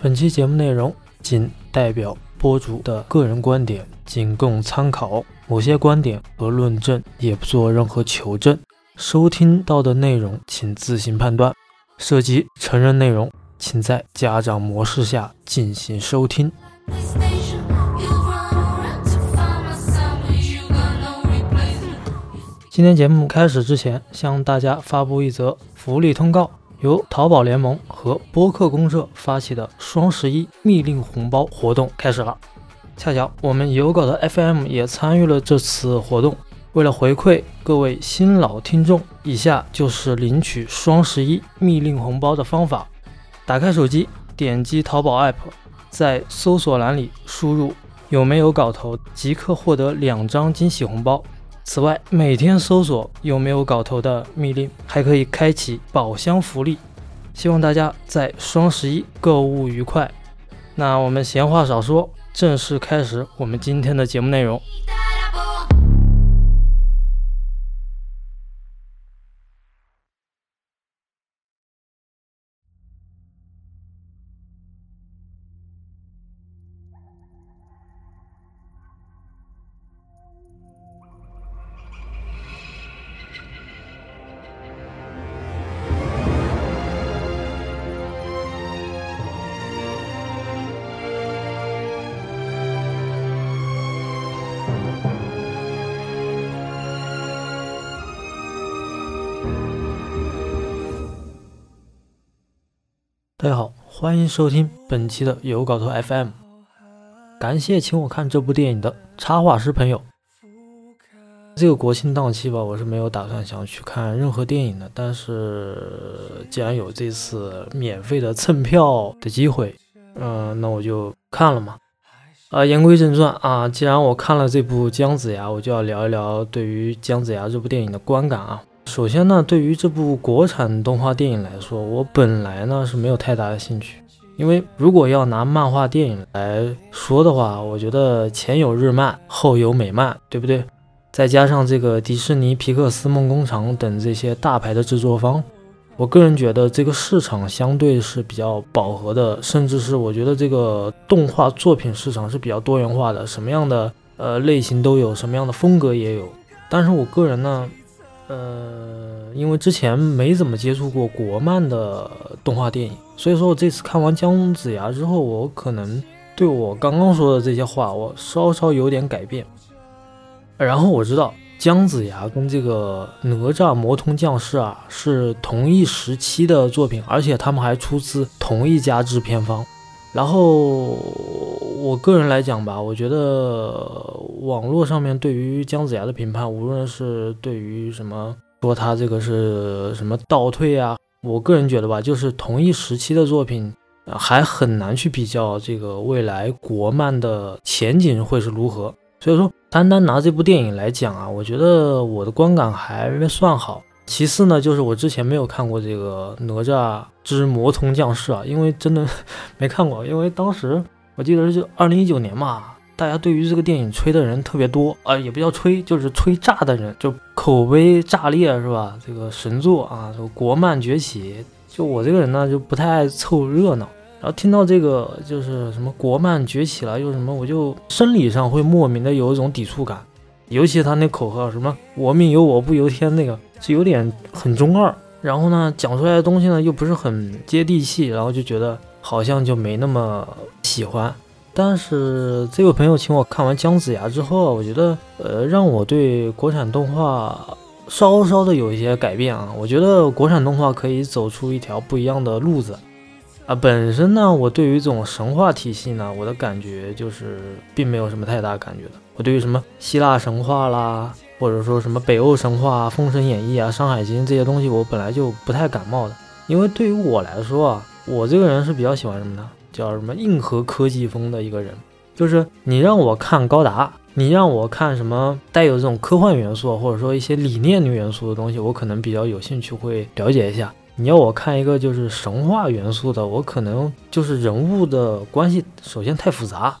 本期节目内容仅代表播主的个人观点，仅供参考。某些观点和论证也不做任何求证。收听到的内容请自行判断。涉及成人内容，请在家长模式下进行收听。今天节目开始之前，向大家发布一则福利通告：由淘宝联盟和播客公社发起的双十一密令红包活动开始了。恰巧我们有稿的 FM 也参与了这次活动。为了回馈各位新老听众，以下就是领取双十一密令红包的方法：打开手机，点击淘宝 App，在搜索栏里输入“有没有搞头”，即可获得两张惊喜红包。此外，每天搜索有没有搞头的密令，还可以开启宝箱福利。希望大家在双十一购物愉快。那我们闲话少说，正式开始我们今天的节目内容。大家好，欢迎收听本期的有搞头 FM。感谢请我看这部电影的插画师朋友。这个国庆档期吧，我是没有打算想去看任何电影的。但是既然有这次免费的蹭票的机会，嗯，那我就看了嘛。啊，言归正传啊，既然我看了这部《姜子牙》，我就要聊一聊对于《姜子牙》这部电影的观感啊。首先呢，对于这部国产动画电影来说，我本来呢是没有太大的兴趣，因为如果要拿漫画电影来说的话，我觉得前有日漫，后有美漫，对不对？再加上这个迪士尼、皮克斯、梦工厂等这些大牌的制作方，我个人觉得这个市场相对是比较饱和的，甚至是我觉得这个动画作品市场是比较多元化的，什么样的呃类型都有，什么样的风格也有。但是我个人呢。呃，因为之前没怎么接触过国漫的动画电影，所以说我这次看完姜子牙之后，我可能对我刚刚说的这些话，我稍稍有点改变。然后我知道姜子牙跟这个哪吒魔童降世啊是同一时期的作品，而且他们还出自同一家制片方。然后我个人来讲吧，我觉得网络上面对于姜子牙的评判，无论是对于什么说他这个是什么倒退啊，我个人觉得吧，就是同一时期的作品，还很难去比较这个未来国漫的前景会是如何。所以说，单单拿这部电影来讲啊，我觉得我的观感还算好。其次呢，就是我之前没有看过这个《哪吒之魔童降世》啊，因为真的没看过，因为当时我记得是就二零一九年嘛，大家对于这个电影吹的人特别多啊，也不叫吹，就是吹炸的人，就口碑炸裂是吧？这个神作啊，国漫崛起，就我这个人呢就不太爱凑热闹，然后听到这个就是什么国漫崛起了又什么，我就生理上会莫名的有一种抵触感，尤其他那口号什么“我命由我不由天”那个。是有点很中二，然后呢，讲出来的东西呢又不是很接地气，然后就觉得好像就没那么喜欢。但是这位朋友请我看完姜子牙之后，我觉得呃，让我对国产动画稍稍的有一些改变啊。我觉得国产动画可以走出一条不一样的路子啊。本身呢，我对于这种神话体系呢，我的感觉就是并没有什么太大感觉的。我对于什么希腊神话啦。或者说什么北欧神话、封神演义啊、山海经这些东西，我本来就不太感冒的。因为对于我来说啊，我这个人是比较喜欢什么呢？叫什么硬核科技风的一个人。就是你让我看高达，你让我看什么带有这种科幻元素或者说一些理念元素的东西，我可能比较有兴趣会了解一下。你要我看一个就是神话元素的，我可能就是人物的关系首先太复杂。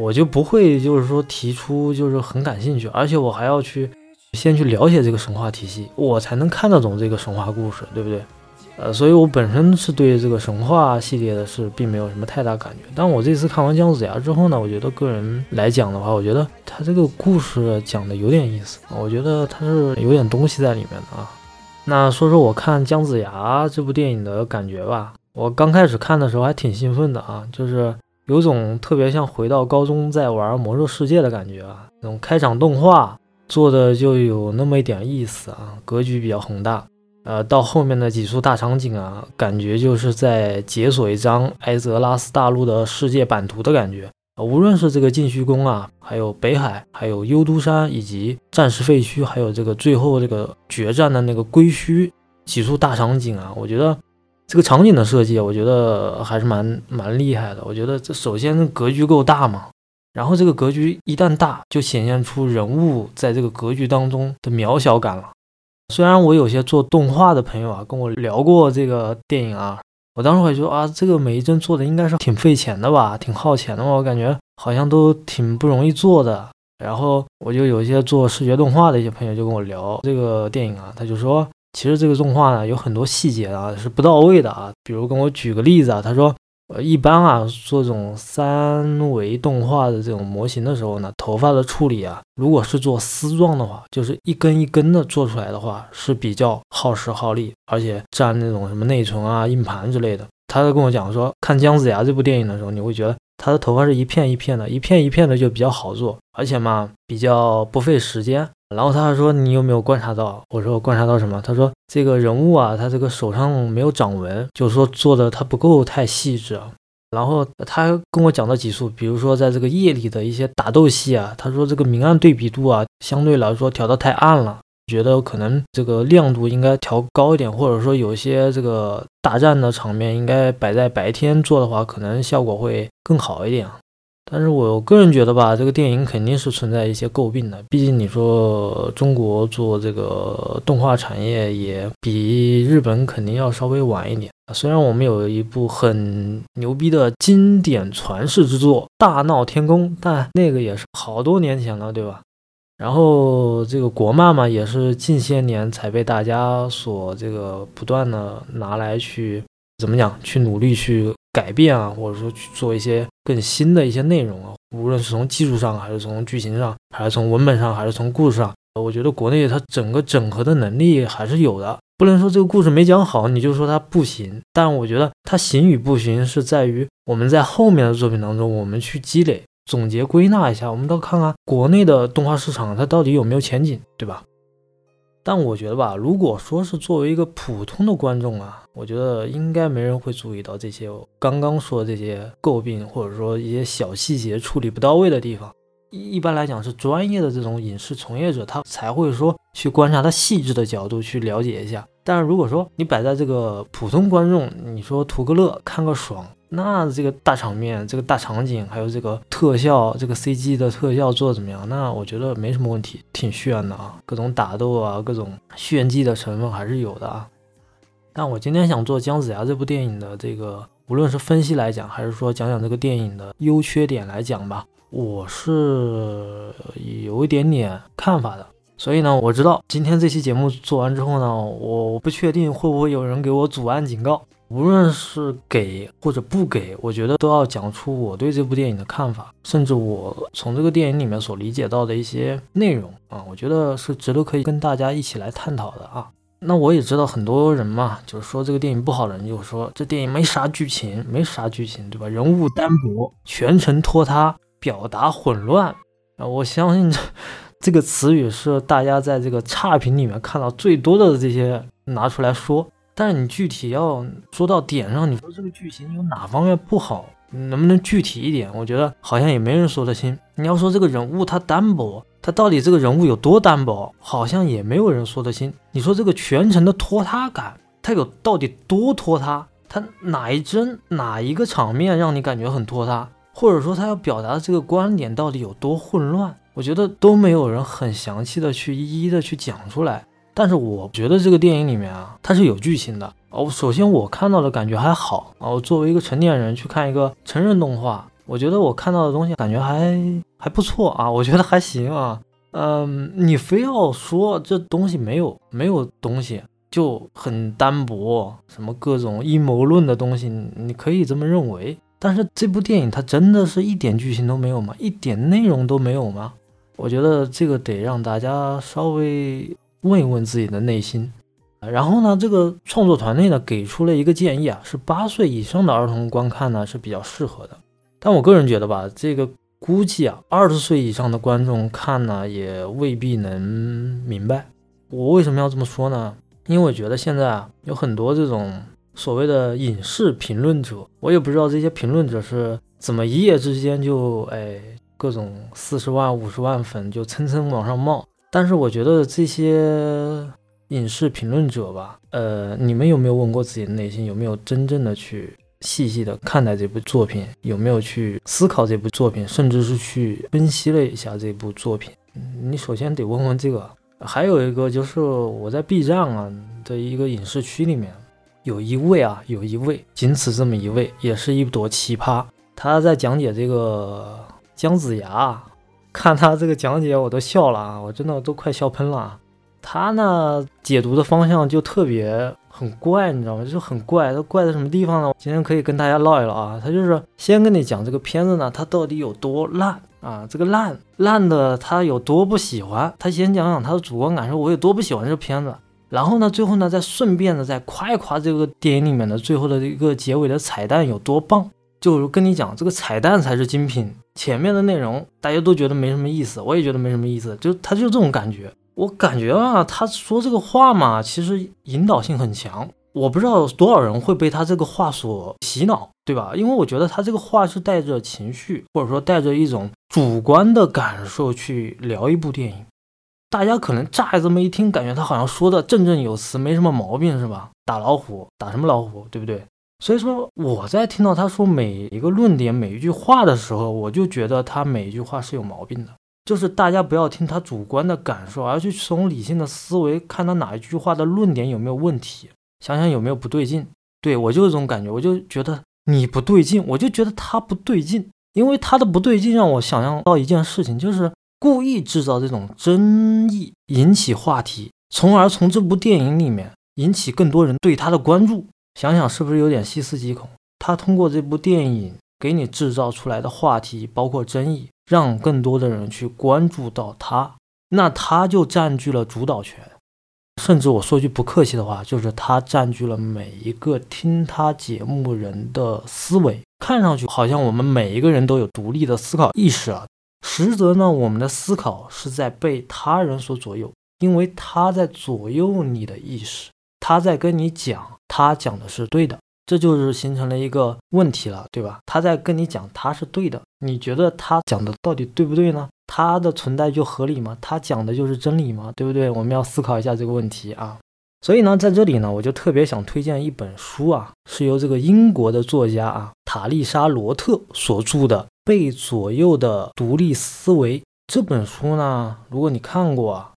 我就不会就是说提出就是很感兴趣，而且我还要去先去了解这个神话体系，我才能看得懂这个神话故事，对不对？呃，所以我本身是对这个神话系列的是并没有什么太大感觉。但我这次看完姜子牙之后呢，我觉得个人来讲的话，我觉得他这个故事讲的有点意思，我觉得他是有点东西在里面的啊。那说说我看姜子牙这部电影的感觉吧。我刚开始看的时候还挺兴奋的啊，就是有种特别像回到高中在玩魔兽世界的感觉啊。那种开场动画做的就有那么一点意思啊，格局比较宏大。呃，到后面的几处大场景啊，感觉就是在解锁一张埃泽拉斯大陆的世界版图的感觉啊。无论是这个禁虚宫啊，还有北海，还有幽都山，以及战时废墟，还有这个最后这个决战的那个归墟几处大场景啊，我觉得这个场景的设计，我觉得还是蛮蛮厉害的。我觉得这首先格局够大嘛，然后这个格局一旦大，就显现出人物在这个格局当中的渺小感了。虽然我有些做动画的朋友啊，跟我聊过这个电影啊，我当时会说啊，这个每一帧做的应该是挺费钱的吧，挺耗钱的嘛，我感觉好像都挺不容易做的。然后我就有一些做视觉动画的一些朋友就跟我聊这个电影啊，他就说，其实这个动画呢有很多细节啊是不到位的啊，比如跟我举个例子啊，他说。呃，一般啊，做这种三维动画的这种模型的时候呢，头发的处理啊，如果是做丝状的话，就是一根一根的做出来的话，是比较耗时耗力，而且占那种什么内存啊、硬盘之类的。他就跟我讲说，看姜子牙这部电影的时候，你会觉得他的头发是一片一片的，一片一片的就比较好做，而且嘛，比较不费时间。然后他还说：“你有没有观察到？”我说：“观察到什么？”他说：“这个人物啊，他这个手上没有掌纹，就是说做的他不够太细致。”然后他跟我讲了几处，比如说在这个夜里的一些打斗戏啊，他说这个明暗对比度啊，相对来说调的太暗了，觉得可能这个亮度应该调高一点，或者说有些这个大战的场面应该摆在白天做的话，可能效果会更好一点。但是我个人觉得吧，这个电影肯定是存在一些诟病的。毕竟你说中国做这个动画产业也比日本肯定要稍微晚一点。虽然我们有一部很牛逼的经典传世之作《大闹天宫》，但那个也是好多年前了，对吧？然后这个国漫嘛，也是近些年才被大家所这个不断的拿来去怎么讲，去努力去。改变啊，或者说去做一些更新的一些内容啊，无论是从技术上，还是从剧情上，还是从文本上，还是从故事上，我觉得国内它整个整合的能力还是有的。不能说这个故事没讲好，你就说它不行。但我觉得它行与不行，是在于我们在后面的作品当中，我们去积累、总结、归纳一下，我们都看看国内的动画市场它到底有没有前景，对吧？但我觉得吧，如果说是作为一个普通的观众啊，我觉得应该没人会注意到这些刚刚说的这些诟病，或者说一些小细节处理不到位的地方。一一般来讲，是专业的这种影视从业者，他才会说去观察他细致的角度去了解一下。但是如果说你摆在这个普通观众，你说图个乐，看个爽。那这个大场面、这个大场景，还有这个特效、这个 CG 的特效做的怎么样？那我觉得没什么问题，挺炫的啊，各种打斗啊，各种炫技的成分还是有的啊。但我今天想做姜子牙这部电影的这个，无论是分析来讲，还是说讲讲这个电影的优缺点来讲吧，我是有一点点看法的。所以呢，我知道今天这期节目做完之后呢，我不确定会不会有人给我阻案警告。无论是给或者不给，我觉得都要讲出我对这部电影的看法，甚至我从这个电影里面所理解到的一些内容啊，我觉得是值得可以跟大家一起来探讨的啊。那我也知道很多人嘛，就是说这个电影不好的人，就说这电影没啥剧情，没啥剧情，对吧？人物单薄，全程拖沓，表达混乱啊。我相信这这个词语是大家在这个差评里面看到最多的这些拿出来说。但是你具体要说到点上，你说这个剧情有哪方面不好，能不能具体一点？我觉得好像也没人说得清。你要说这个人物他单薄，他到底这个人物有多单薄，好像也没有人说得清。你说这个全程的拖沓感，他有到底多拖沓？他哪一帧哪一个场面让你感觉很拖沓？或者说他要表达的这个观点到底有多混乱？我觉得都没有人很详细的去一一的去讲出来。但是我觉得这个电影里面啊，它是有剧情的哦。首先我看到的感觉还好啊。我作为一个成年人去看一个成人动画，我觉得我看到的东西感觉还还不错啊，我觉得还行啊。嗯，你非要说这东西没有没有东西就很单薄，什么各种阴谋论的东西，你可以这么认为。但是这部电影它真的是一点剧情都没有吗？一点内容都没有吗？我觉得这个得让大家稍微问一问自己的内心。然后呢，这个创作团队呢给出了一个建议啊，是八岁以上的儿童观看呢是比较适合的。但我个人觉得吧，这个估计啊，二十岁以上的观众看呢也未必能明白。我为什么要这么说呢？因为我觉得现在啊有很多这种。所谓的影视评论者，我也不知道这些评论者是怎么一夜之间就哎各种四十万、五十万粉就蹭蹭往上冒。但是我觉得这些影视评论者吧，呃，你们有没有问过自己的内心，有没有真正的去细细的看待这部作品，有没有去思考这部作品，甚至是去分析了一下这部作品？你首先得问问这个。还有一个就是我在 B 站啊的一个影视区里面。有一位啊，有一位，仅此这么一位，也是一朵奇葩。他在讲解这个姜子牙，看他这个讲解，我都笑了啊，我真的都快笑喷了。他呢解读的方向就特别很怪，你知道吗？就很怪。他怪在什么地方呢？今天可以跟大家唠一唠啊。他就是先跟你讲这个片子呢，它到底有多烂啊？这个烂烂的他有多不喜欢？他先讲讲他的主观感受，我有多不喜欢这片子。然后呢，最后呢，再顺便的再夸一夸这个电影里面的最后的一个结尾的彩蛋有多棒，就跟你讲，这个彩蛋才是精品，前面的内容大家都觉得没什么意思，我也觉得没什么意思，就他就这种感觉，我感觉啊，他说这个话嘛，其实引导性很强，我不知道多少人会被他这个话所洗脑，对吧？因为我觉得他这个话是带着情绪，或者说带着一种主观的感受去聊一部电影。大家可能乍这么一听，感觉他好像说的振振有词，没什么毛病，是吧？打老虎，打什么老虎，对不对？所以说，我在听到他说每一个论点、每一句话的时候，我就觉得他每一句话是有毛病的。就是大家不要听他主观的感受，而去从理性的思维看他哪一句话的论点有没有问题，想想有没有不对劲。对我就是这种感觉，我就觉得你不对劲，我就觉得他不对劲，因为他的不对劲让我想象到一件事情，就是。故意制造这种争议，引起话题，从而从这部电影里面引起更多人对他的关注。想想是不是有点细思极恐？他通过这部电影给你制造出来的话题，包括争议，让更多的人去关注到他，那他就占据了主导权。甚至我说句不客气的话，就是他占据了每一个听他节目人的思维。看上去好像我们每一个人都有独立的思考意识啊。实则呢，我们的思考是在被他人所左右，因为他在左右你的意识，他在跟你讲，他讲的是对的，这就是形成了一个问题了，对吧？他在跟你讲他是对的，你觉得他讲的到底对不对呢？他的存在就合理吗？他讲的就是真理吗？对不对？我们要思考一下这个问题啊。所以呢，在这里呢，我就特别想推荐一本书啊，是由这个英国的作家啊塔丽莎罗特所著的。被左右的独立思维这本书呢，如果你看过，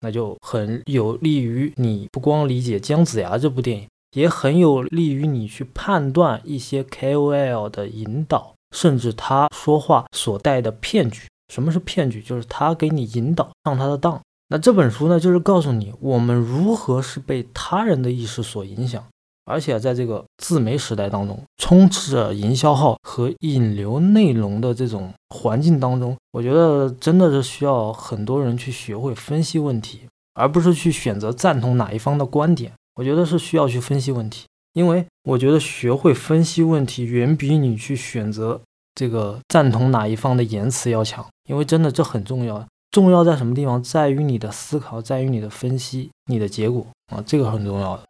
那就很有利于你不光理解姜子牙这部电影，也很有利于你去判断一些 KOL 的引导，甚至他说话所带的骗局。什么是骗局？就是他给你引导上他的当。那这本书呢，就是告诉你我们如何是被他人的意识所影响。而且在这个自媒时代当中，充斥着营销号和引流内容的这种环境当中，我觉得真的是需要很多人去学会分析问题，而不是去选择赞同哪一方的观点。我觉得是需要去分析问题，因为我觉得学会分析问题远比你去选择这个赞同哪一方的言辞要强。因为真的这很重要，重要在什么地方？在于你的思考，在于你的分析，你的结果啊，这个很重要的。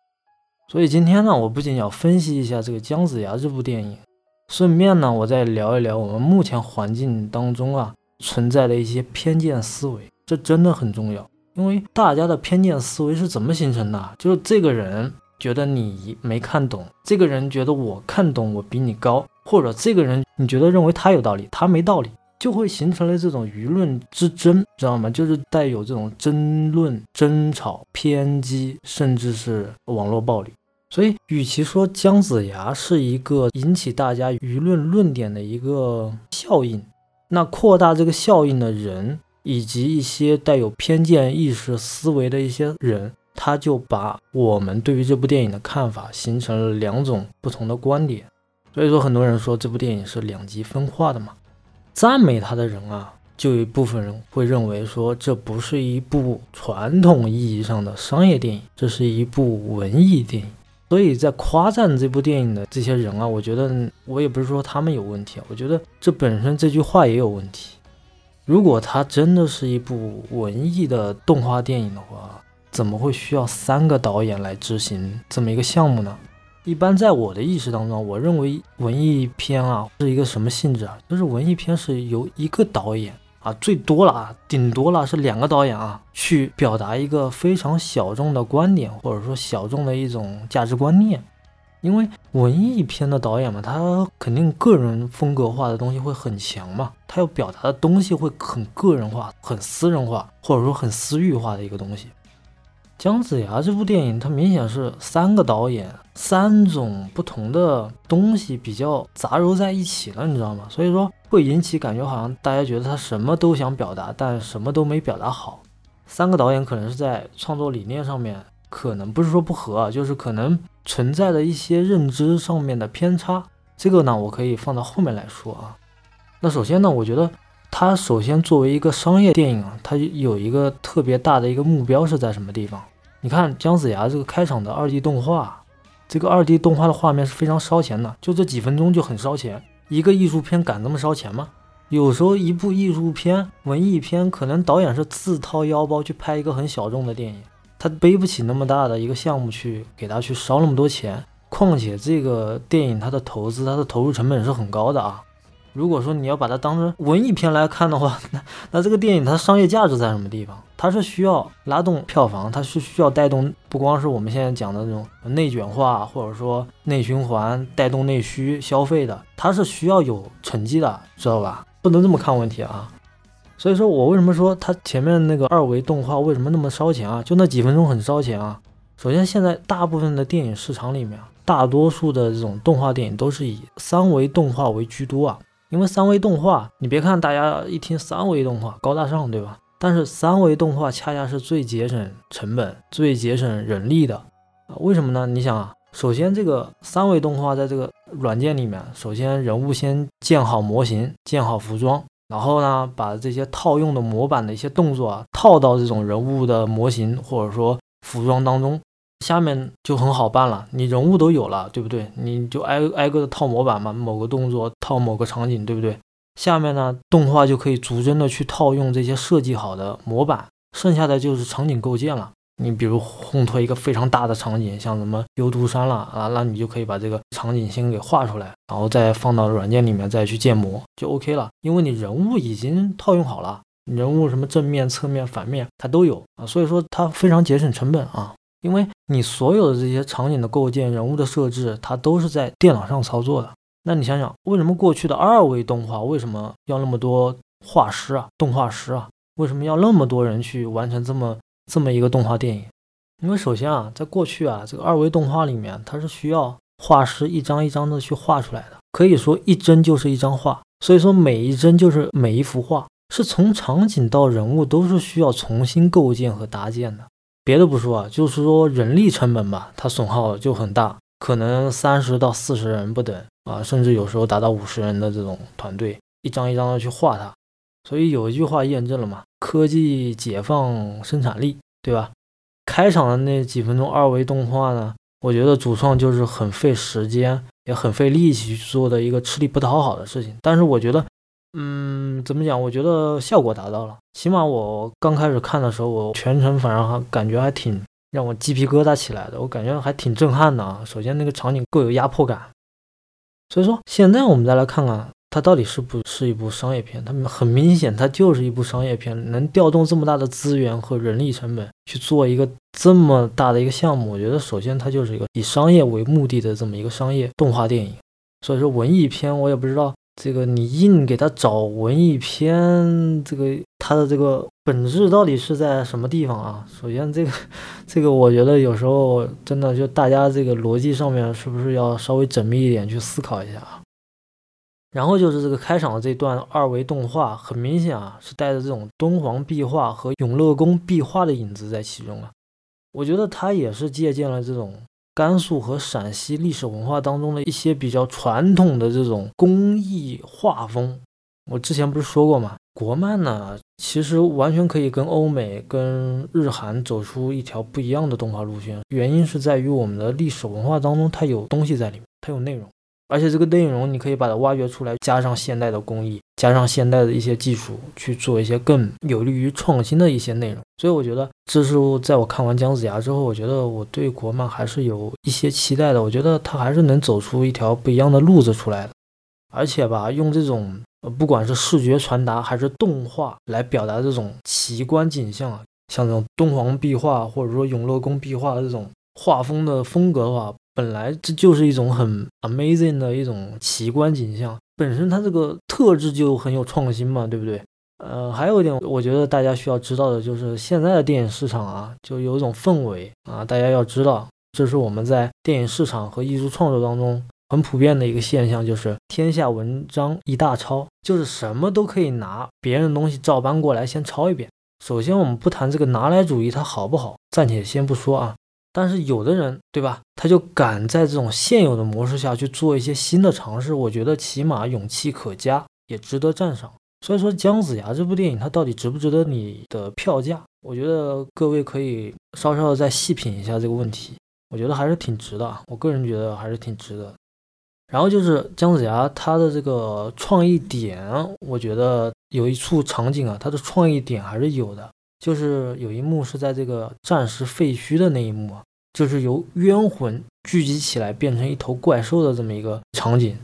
所以今天呢，我不仅要分析一下这个姜子牙这部电影，顺便呢，我再聊一聊我们目前环境当中啊存在的一些偏见思维，这真的很重要。因为大家的偏见思维是怎么形成的？就是这个人觉得你没看懂，这个人觉得我看懂，我比你高，或者这个人你觉得认为他有道理，他没道理，就会形成了这种舆论之争，知道吗？就是带有这种争论、争吵、偏激，甚至是网络暴力。所以，与其说姜子牙是一个引起大家舆论论点的一个效应，那扩大这个效应的人，以及一些带有偏见意识思维的一些人，他就把我们对于这部电影的看法形成了两种不同的观点。所以说，很多人说这部电影是两极分化的嘛。赞美他的人啊，就有一部分人会认为说这不是一部传统意义上的商业电影，这是一部文艺电影。所以在夸赞这部电影的这些人啊，我觉得我也不是说他们有问题啊，我觉得这本身这句话也有问题。如果它真的是一部文艺的动画电影的话，怎么会需要三个导演来执行这么一个项目呢？一般在我的意识当中，我认为文艺片啊是一个什么性质啊？就是文艺片是由一个导演。啊，最多了啊，顶多了是两个导演啊，去表达一个非常小众的观点，或者说小众的一种价值观念。因为文艺片的导演嘛，他肯定个人风格化的东西会很强嘛，他要表达的东西会很个人化、很私人化，或者说很私域化的一个东西。姜子牙这部电影，它明显是三个导演、三种不同的东西比较杂糅在一起了，你知道吗？所以说会引起感觉，好像大家觉得他什么都想表达，但什么都没表达好。三个导演可能是在创作理念上面，可能不是说不合，就是可能存在的一些认知上面的偏差。这个呢，我可以放到后面来说啊。那首先呢，我觉得它首先作为一个商业电影啊，它有一个特别大的一个目标是在什么地方？你看姜子牙这个开场的二 D 动画，这个二 D 动画的画面是非常烧钱的，就这几分钟就很烧钱。一个艺术片敢这么烧钱吗？有时候一部艺术片、文艺片，可能导演是自掏腰包去拍一个很小众的电影，他背不起那么大的一个项目去给他去烧那么多钱。况且这个电影它的投资、它的投入成本是很高的啊。如果说你要把它当成文艺片来看的话，那那这个电影它商业价值在什么地方？它是需要拉动票房，它是需要带动，不光是我们现在讲的那种内卷化，或者说内循环带动内需消费的，它是需要有成绩的，知道吧？不能这么看问题啊。所以说我为什么说它前面那个二维动画为什么那么烧钱啊？就那几分钟很烧钱啊。首先，现在大部分的电影市场里面，大多数的这种动画电影都是以三维动画为居多啊。因为三维动画，你别看大家一听三维动画高大上，对吧？但是三维动画恰恰是最节省成本、最节省人力的啊！为什么呢？你想啊，首先这个三维动画在这个软件里面，首先人物先建好模型、建好服装，然后呢，把这些套用的模板的一些动作啊套到这种人物的模型或者说服装当中，下面就很好办了。你人物都有了，对不对？你就挨挨个的套模板嘛，某个动作套某个场景，对不对？下面呢，动画就可以逐帧的去套用这些设计好的模板，剩下的就是场景构建了。你比如烘托一个非常大的场景，像什么幽都山了啊，那你就可以把这个场景先给画出来，然后再放到软件里面再去建模，就 OK 了。因为你人物已经套用好了，人物什么正面、侧面、反面它都有啊，所以说它非常节省成本啊。因为你所有的这些场景的构建、人物的设置，它都是在电脑上操作的。那你想想，为什么过去的二维动画为什么要那么多画师啊、动画师啊？为什么要那么多人去完成这么这么一个动画电影？因为首先啊，在过去啊，这个二维动画里面，它是需要画师一张一张的去画出来的，可以说一帧就是一张画，所以说每一帧就是每一幅画，是从场景到人物都是需要重新构建和搭建的。别的不说啊，就是说人力成本吧，它损耗就很大，可能三十到四十人不等。啊，甚至有时候达到五十人的这种团队，一张一张的去画它，所以有一句话验证了嘛，科技解放生产力，对吧？开场的那几分钟二维动画呢，我觉得主创就是很费时间，也很费力气去做的一个吃力不讨好的事情。但是我觉得，嗯，怎么讲？我觉得效果达到了，起码我刚开始看的时候，我全程反正还感觉还挺让我鸡皮疙瘩起来的，我感觉还挺震撼的啊。首先那个场景够有压迫感。所以说，现在我们再来看看它到底是不是一部商业片。它很明显，它就是一部商业片，能调动这么大的资源和人力成本去做一个这么大的一个项目。我觉得，首先它就是一个以商业为目的的这么一个商业动画电影。所以说，文艺片我也不知道这个你硬给他找文艺片，这个他的这个本质到底是在什么地方啊？首先，这个 这个我觉得有时候真的就大家这个逻辑上面是不是要稍微缜密一点去思考一下啊？然后就是这个开场的这段二维动画，很明显啊是带着这种敦煌壁画和永乐宫壁画的影子在其中啊。我觉得他也是借鉴了这种。甘肃和陕西历史文化当中的一些比较传统的这种工艺画风，我之前不是说过吗？国漫呢，其实完全可以跟欧美、跟日韩走出一条不一样的动画路线。原因是在于我们的历史文化当中，它有东西在里面，它有内容。而且这个内容你可以把它挖掘出来，加上现代的工艺，加上现代的一些技术，去做一些更有利于创新的一些内容。所以我觉得这是在我看完姜子牙之后，我觉得我对国漫还是有一些期待的。我觉得它还是能走出一条不一样的路子出来的。而且吧，用这种，不管是视觉传达还是动画来表达这种奇观景象啊，像这种敦煌壁画或者说永乐宫壁画的这种画风的风格的话。本来这就是一种很 amazing 的一种奇观景象，本身它这个特质就很有创新嘛，对不对？呃，还有一点，我觉得大家需要知道的就是现在的电影市场啊，就有一种氛围啊，大家要知道，这是我们在电影市场和艺术创作当中很普遍的一个现象，就是天下文章一大抄，就是什么都可以拿别人的东西照搬过来先抄一遍。首先，我们不谈这个拿来主义它好不好，暂且先不说啊。但是有的人，对吧？他就敢在这种现有的模式下去做一些新的尝试，我觉得起码勇气可嘉，也值得赞赏。所以说，《姜子牙》这部电影它到底值不值得你的票价？我觉得各位可以稍稍的再细品一下这个问题。我觉得还是挺值的，我个人觉得还是挺值的。然后就是姜子牙他的这个创意点，我觉得有一处场景啊，他的创意点还是有的，就是有一幕是在这个战时废墟的那一幕啊。就是由冤魂聚集起来变成一头怪兽的这么一个场景，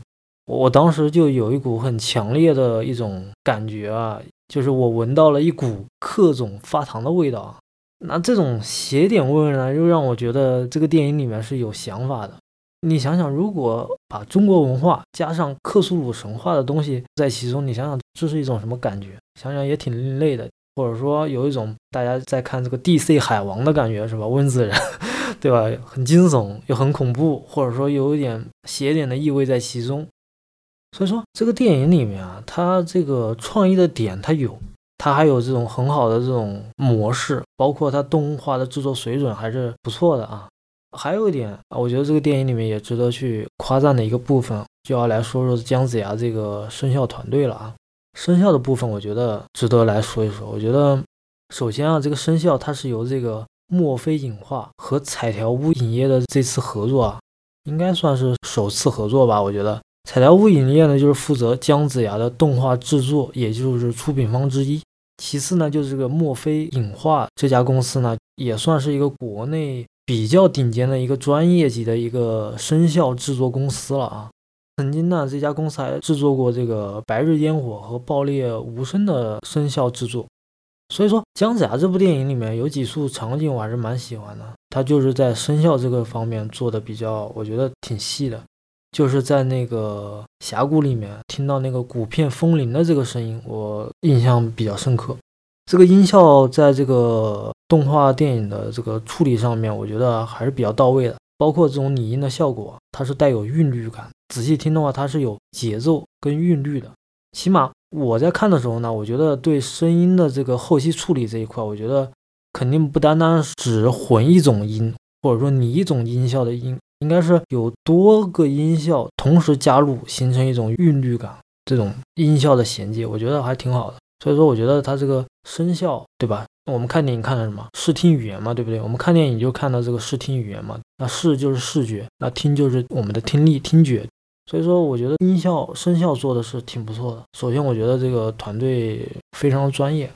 我当时就有一股很强烈的一种感觉啊，就是我闻到了一股克种发糖的味道。那这种邪点味呢，又让我觉得这个电影里面是有想法的。你想想，如果把中国文化加上克苏鲁神话的东西在其中，你想想这是一种什么感觉？想想也挺另类的，或者说有一种大家在看这个 DC 海王的感觉，是吧？温子仁。对吧？很惊悚又很恐怖，或者说有一点邪点的意味在其中。所以说这个电影里面啊，它这个创意的点它有，它还有这种很好的这种模式，包括它动画的制作水准还是不错的啊。还有一点啊，我觉得这个电影里面也值得去夸赞的一个部分，就要来说说姜子牙这个声效团队了啊。声效的部分，我觉得值得来说一说。我觉得首先啊，这个声效它是由这个。墨菲影画和彩条屋影业的这次合作啊，应该算是首次合作吧。我觉得彩条屋影业呢，就是负责姜子牙的动画制作，也就是出品方之一。其次呢，就是这个墨菲影画这家公司呢，也算是一个国内比较顶尖的一个专业级的一个声效制作公司了啊。曾经呢，这家公司还制作过这个《白日烟火》和《爆裂无声》的声效制作。所以说，姜子牙这部电影里面有几处场景我还是蛮喜欢的，他就是在声效这个方面做的比较，我觉得挺细的。就是在那个峡谷里面听到那个鼓片风铃的这个声音，我印象比较深刻。这个音效在这个动画电影的这个处理上面，我觉得还是比较到位的。包括这种拟音的效果，它是带有韵律感，仔细听的话，它是有节奏跟韵律的，起码。我在看的时候呢，我觉得对声音的这个后期处理这一块，我觉得肯定不单单只混一种音，或者说你一种音效的音，应该是有多个音效同时加入，形成一种韵律感，这种音效的衔接，我觉得还挺好的。所以说，我觉得它这个声效，对吧？我们看电影看的什么？视听语言嘛，对不对？我们看电影就看到这个视听语言嘛，那视就是视觉，那听就是我们的听力、听觉。所以说，我觉得音效、声效做的是挺不错的。首先，我觉得这个团队非常专业。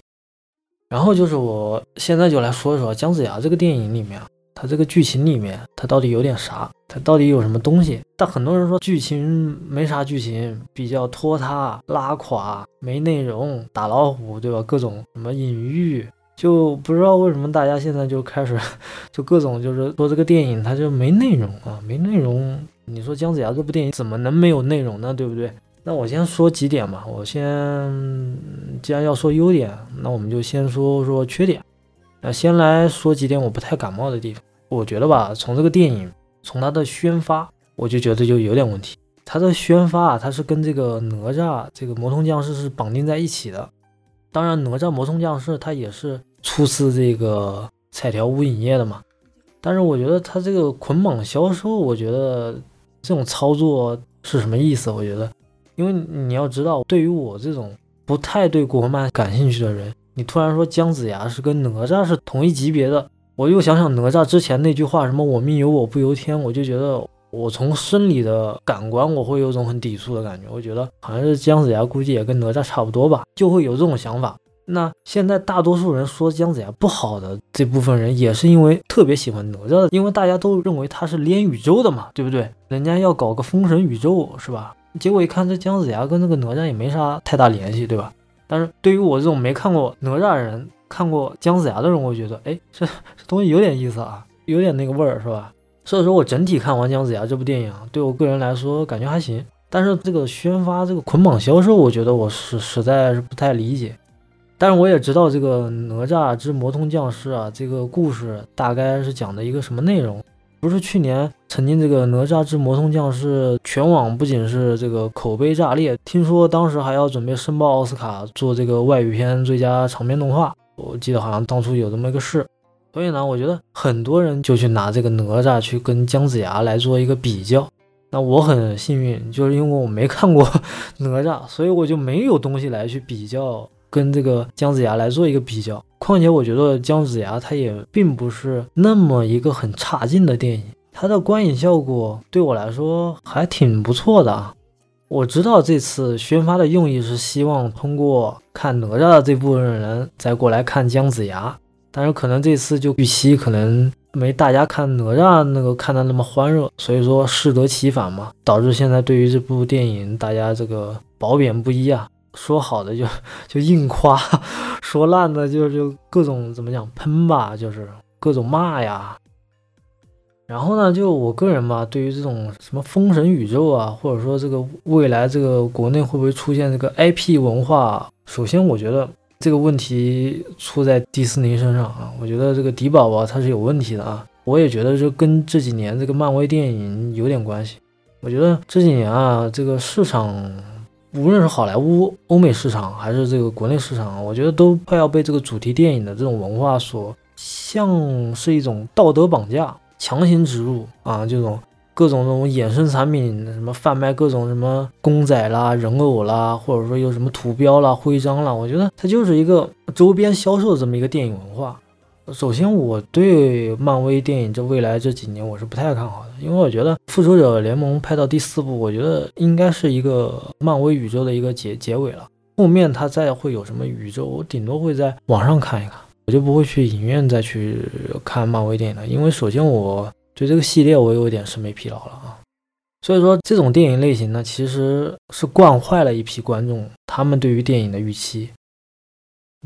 然后就是我现在就来说一说姜子牙这个电影里面，它这个剧情里面它到底有点啥？它到底有什么东西？但很多人说剧情没啥剧情，比较拖沓、拉垮、没内容、打老虎，对吧？各种什么隐喻，就不知道为什么大家现在就开始 就各种就是说这个电影它就没内容啊，没内容。你说姜子牙这部电影怎么能没有内容呢？对不对？那我先说几点吧。我先既然要说优点，那我们就先说说缺点。那先来说几点我不太感冒的地方。我觉得吧，从这个电影，从它的宣发，我就觉得就有点问题。它的宣发啊，它是跟这个哪吒这个魔童降世是绑定在一起的。当然，哪吒魔童降世它也是出自这个彩条屋影业的嘛。但是我觉得它这个捆绑销售，我觉得这种操作是什么意思？我觉得，因为你要知道，对于我这种不太对国漫感兴趣的人，你突然说姜子牙是跟哪吒是同一级别的，我又想想哪吒之前那句话什么“我命由我不由天”，我就觉得我从生理的感官我会有种很抵触的感觉。我觉得好像是姜子牙估计也跟哪吒差不多吧，就会有这种想法。那现在大多数人说姜子牙不好的这部分人，也是因为特别喜欢哪吒，因为大家都认为他是连宇宙的嘛，对不对？人家要搞个封神宇宙是吧？结果一看这姜子牙跟那个哪吒也没啥太大联系，对吧？但是对于我这种没看过哪吒人，看过姜子牙的人，我觉得，哎，这这东西有点意思啊，有点那个味儿是吧？所以说我整体看完姜子牙这部电影，对我个人来说感觉还行。但是这个宣发这个捆绑销售，我觉得我是实在是不太理解。但是我也知道这个哪吒之魔童降世啊，这个故事大概是讲的一个什么内容？不是去年曾经这个哪吒之魔童降世全网不仅是这个口碑炸裂，听说当时还要准备申报奥斯卡做这个外语片最佳长篇动画。我记得好像当初有这么一个事，所以呢，我觉得很多人就去拿这个哪吒去跟姜子牙来做一个比较。那我很幸运，就是因为我没看过 哪吒，所以我就没有东西来去比较。跟这个姜子牙来做一个比较，况且我觉得姜子牙他也并不是那么一个很差劲的电影，它的观影效果对我来说还挺不错的啊。我知道这次宣发的用意是希望通过看哪吒的这部分人再过来看姜子牙，但是可能这次就预期可能没大家看哪吒那个看的那么欢乐，所以说适得其反嘛，导致现在对于这部电影大家这个褒贬不一啊。说好的就就硬夸，说烂的就就各种怎么讲喷吧，就是各种骂呀。然后呢，就我个人吧，对于这种什么封神宇宙啊，或者说这个未来这个国内会不会出现这个 IP 文化，首先我觉得这个问题出在迪士尼身上啊。我觉得这个迪宝宝他是有问题的啊。我也觉得这跟这几年这个漫威电影有点关系。我觉得这几年啊，这个市场。无论是好莱坞、欧美市场，还是这个国内市场，我觉得都快要被这个主题电影的这种文化所像是一种道德绑架、强行植入啊，这种各种这种衍生产品，什么贩卖各种什么公仔啦、人偶啦，或者说有什么图标啦、徽章啦，我觉得它就是一个周边销售这么一个电影文化。首先，我对漫威电影这未来这几年我是不太看好的，因为我觉得《复仇者联盟》拍到第四部，我觉得应该是一个漫威宇宙的一个结结尾了。后面它再会有什么宇宙，我顶多会在网上看一看，我就不会去影院再去看漫威电影了。因为首先我对这个系列我有一点审美疲劳了啊，所以说这种电影类型呢，其实是惯坏了一批观众，他们对于电影的预期。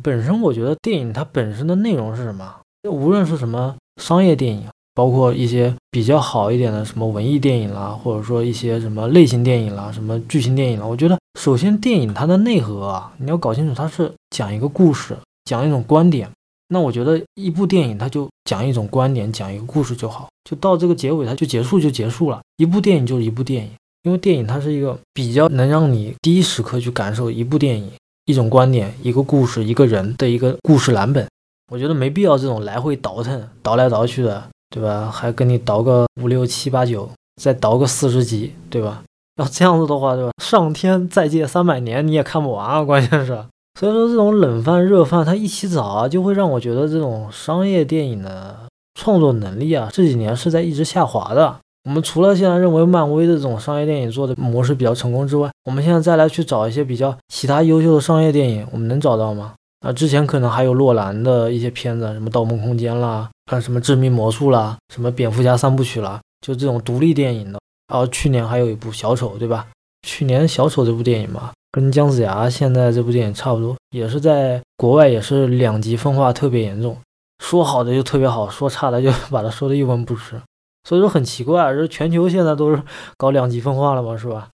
本身我觉得电影它本身的内容是什么？无论是什么商业电影，包括一些比较好一点的什么文艺电影啦，或者说一些什么类型电影啦、什么剧情电影啦，我觉得首先电影它的内核啊，你要搞清楚它是讲一个故事，讲一种观点。那我觉得一部电影它就讲一种观点，讲一个故事就好，就到这个结尾它就结束就结束了。一部电影就是一部电影，因为电影它是一个比较能让你第一时刻去感受一部电影。一种观点，一个故事，一个人的一个故事蓝本，我觉得没必要这种来回倒腾，倒来倒去的，对吧？还跟你倒个五六七八九，再倒个四十集，对吧？要这样子的话，对吧？上天再借三百年你也看不完啊！关键是，所以说这种冷饭热饭它一起找啊，就会让我觉得这种商业电影的创作能力啊，这几年是在一直下滑的。我们除了现在认为漫威的这种商业电影做的模式比较成功之外，我们现在再来去找一些比较其他优秀的商业电影，我们能找到吗？啊，之前可能还有洛兰的一些片子，什么《盗梦空间》啦，啊，什么《致命魔术》啦，什么《蝙蝠侠三部曲》啦，就这种独立电影的。然后去年还有一部《小丑》，对吧？去年《小丑》这部电影嘛，跟姜子牙现在这部电影差不多，也是在国外也是两极分化特别严重，说好的就特别好，说差的就 把它说的一文不值。所以说很奇怪，这全球现在都是搞两极分化了嘛，是吧？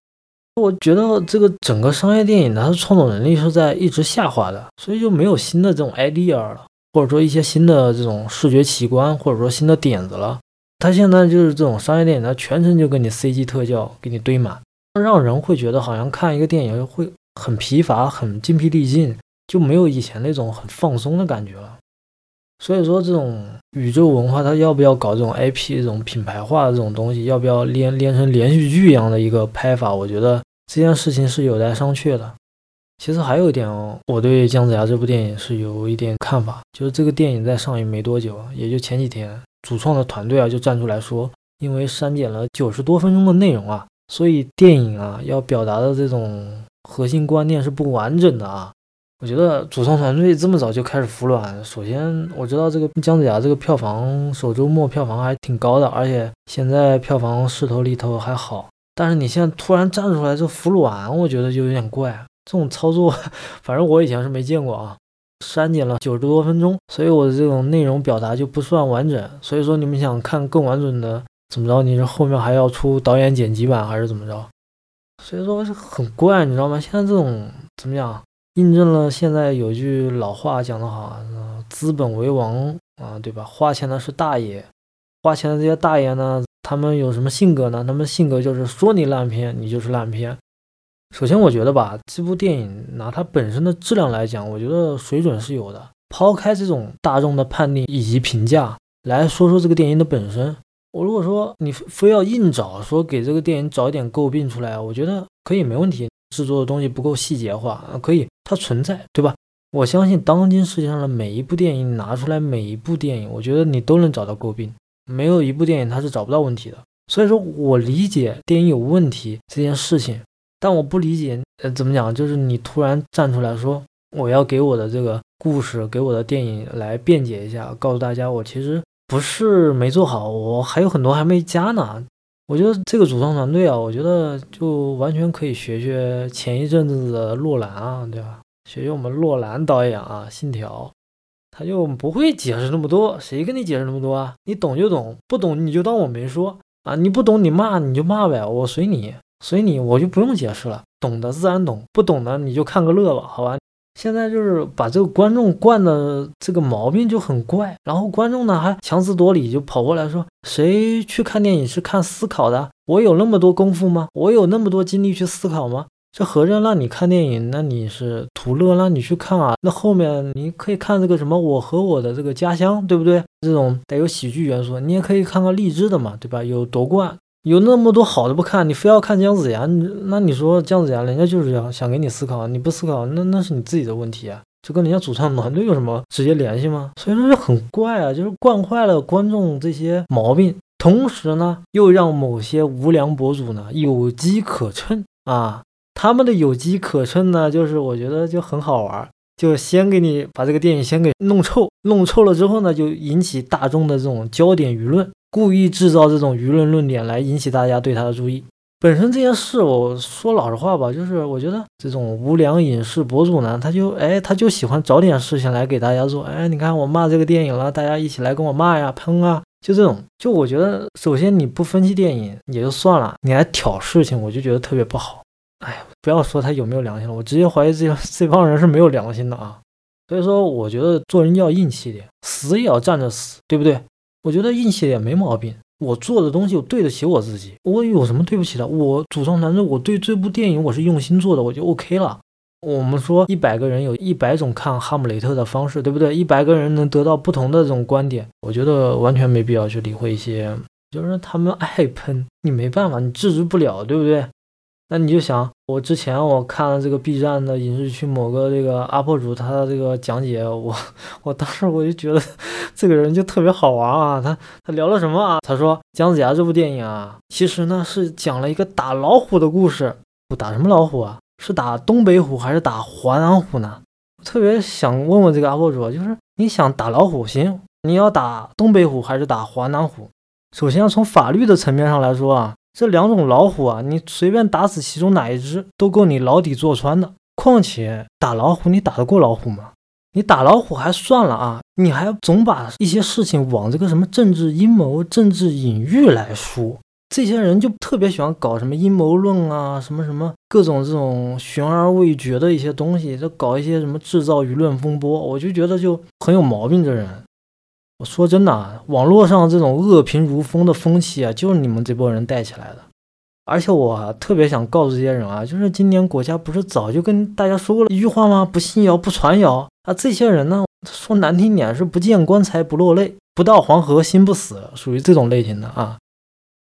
我觉得这个整个商业电影它的创作能力是在一直下滑的，所以就没有新的这种 idea 了，或者说一些新的这种视觉奇观，或者说新的点子了。它现在就是这种商业电影，它全程就给你 CG 特效给你堆满，让人会觉得好像看一个电影会很疲乏、很精疲力尽，就没有以前那种很放松的感觉了。所以说，这种宇宙文化，它要不要搞这种 IP 这种品牌化的这种东西，要不要连连成连续剧一样的一个拍法？我觉得这件事情是有待商榷的。其实还有一点哦，我对姜子牙这部电影是有一点看法，就是这个电影在上映没多久，也就前几天，主创的团队啊就站出来说，因为删减了九十多分钟的内容啊，所以电影啊要表达的这种核心观念是不完整的啊。我觉得主创团队这么早就开始服软。首先，我知道这个姜子牙这个票房首周末票房还挺高的，而且现在票房势头里头还好。但是你现在突然站出来就服软，我觉得就有点怪。这种操作，反正我以前是没见过啊。删减了九十多分钟，所以我的这种内容表达就不算完整。所以说你们想看更完整的，怎么着？你是后面还要出导演剪辑版还是怎么着？所以说是很怪，你知道吗？现在这种怎么讲？印证了现在有句老话讲得好啊，资本为王啊，对吧？花钱的是大爷，花钱的这些大爷呢，他们有什么性格呢？他们性格就是说你烂片，你就是烂片。首先，我觉得吧，这部电影拿它本身的质量来讲，我觉得水准是有的。抛开这种大众的判定以及评价来说说这个电影的本身，我如果说你非要硬找说给这个电影找一点诟病出来，我觉得可以没问题。制作的东西不够细节化，可以，它存在，对吧？我相信当今世界上的每一部电影拿出来，每一部电影，我觉得你都能找到诟病，没有一部电影它是找不到问题的。所以说我理解电影有问题这件事情，但我不理解，呃，怎么讲？就是你突然站出来说，我要给我的这个故事，给我的电影来辩解一下，告诉大家，我其实不是没做好，我还有很多还没加呢。我觉得这个主创团队啊，我觉得就完全可以学学前一阵子的洛兰啊，对吧？学学我们洛兰导演啊，《信条》，他就不会解释那么多，谁跟你解释那么多啊？你懂就懂，不懂你就当我没说啊！你不懂你骂你就骂呗，我随你，随你，我就不用解释了。懂的自然懂，不懂的你就看个乐吧，好吧？现在就是把这个观众惯的这个毛病就很怪，然后观众呢还强词夺理，就跑过来说：“谁去看电影是看思考的？我有那么多功夫吗？我有那么多精力去思考吗？这合着让你看电影，那你是图乐让你去看啊？那后面你可以看这个什么《我和我的这个家乡》，对不对？这种带有喜剧元素，你也可以看个励志的嘛，对吧？有夺冠。”有那么多好的不看，你非要看姜子牙，那你说姜子牙，人家就是要想给你思考，你不思考，那那是你自己的问题啊，这跟人家主创团队有什么直接联系吗？所以说这很怪啊，就是惯坏了观众这些毛病，同时呢，又让某些无良博主呢有机可乘啊，他们的有机可乘呢，就是我觉得就很好玩，就先给你把这个电影先给弄臭，弄臭了之后呢，就引起大众的这种焦点舆论。故意制造这种舆论论点来引起大家对他的注意。本身这件事，我说老实话吧，就是我觉得这种无良影视博主呢，他就哎，他就喜欢找点事情来给大家做。哎，你看我骂这个电影了，大家一起来跟我骂呀、喷啊，就这种。就我觉得，首先你不分析电影也就算了，你还挑事情，我就觉得特别不好。哎，不要说他有没有良心了，我直接怀疑这 这帮人是没有良心的啊。所以说，我觉得做人要硬气点，死也要站着死，对不对？我觉得硬气也没毛病，我做的东西我对得起我自己，我有什么对不起的？我主创团队，我对这部电影我是用心做的，我就 OK 了。我们说一百个人有一百种看《哈姆雷特》的方式，对不对？一百个人能得到不同的这种观点，我觉得完全没必要去理会一些，就是他们爱喷，你没办法，你制止不了，对不对？那你就想，我之前我看了这个 B 站的影视区某个这个 UP 主，他的这个讲解，我我当时我就觉得这个人就特别好玩啊。他他聊了什么啊？他说《姜子牙》这部电影啊，其实呢是讲了一个打老虎的故事。不打什么老虎啊？是打东北虎还是打华南虎呢？特别想问问这个 UP 主，就是你想打老虎行，你要打东北虎还是打华南虎？首先要从法律的层面上来说啊。这两种老虎啊，你随便打死其中哪一只，都够你牢底坐穿的。况且打老虎，你打得过老虎吗？你打老虎还算了啊，你还总把一些事情往这个什么政治阴谋、政治隐喻来说。这些人就特别喜欢搞什么阴谋论啊，什么什么各种这种悬而未决的一些东西，就搞一些什么制造舆论风波，我就觉得就很有毛病。这人，我说真的啊，网络上这种恶评如风的风气啊，就是你们这波人带起来的。而且我特别想告诉这些人啊，就是今年国家不是早就跟大家说过了一句话吗？不信谣，不传谣啊。这些人呢，说难听点是不见棺材不落泪，不到黄河心不死，属于这种类型的啊。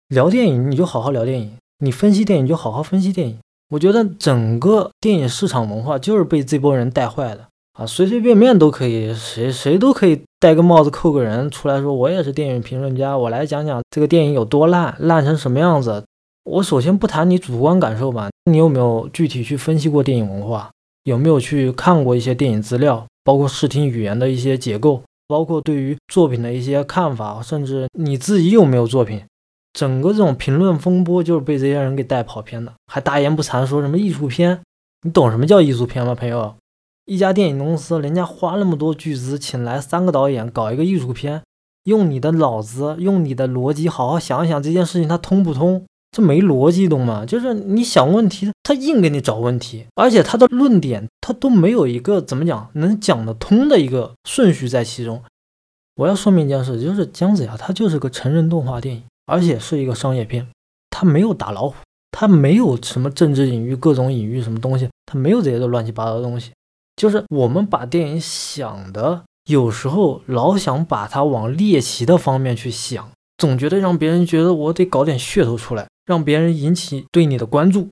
聊电影你就好好聊电影，你分析电影就好好分析电影。我觉得整个电影市场文化就是被这波人带坏的啊，随随便便都可以，谁谁都可以戴个帽子扣个人出来说，我也是电影评论家，我来讲讲这个电影有多烂，烂成什么样子。我首先不谈你主观感受吧，你有没有具体去分析过电影文化？有没有去看过一些电影资料，包括视听语言的一些结构，包括对于作品的一些看法，甚至你自己有没有作品？整个这种评论风波就是被这些人给带跑偏的，还大言不惭说什么艺术片？你懂什么叫艺术片吗，朋友？一家电影公司，人家花那么多巨资请来三个导演搞一个艺术片，用你的脑子，用你的逻辑，好好想一想这件事情它通不通？这没逻辑，懂吗？就是你想问题，他硬给你找问题，而且他的论点他都没有一个怎么讲能讲得通的一个顺序在其中。我要说明一件事，就是姜子牙他就是个成人动画电影。而且是一个商业片，它没有打老虎，它没有什么政治隐喻、各种隐喻什么东西，它没有这些乱七八糟的东西。就是我们把电影想的，有时候老想把它往猎奇的方面去想，总觉得让别人觉得我得搞点噱头出来，让别人引起对你的关注。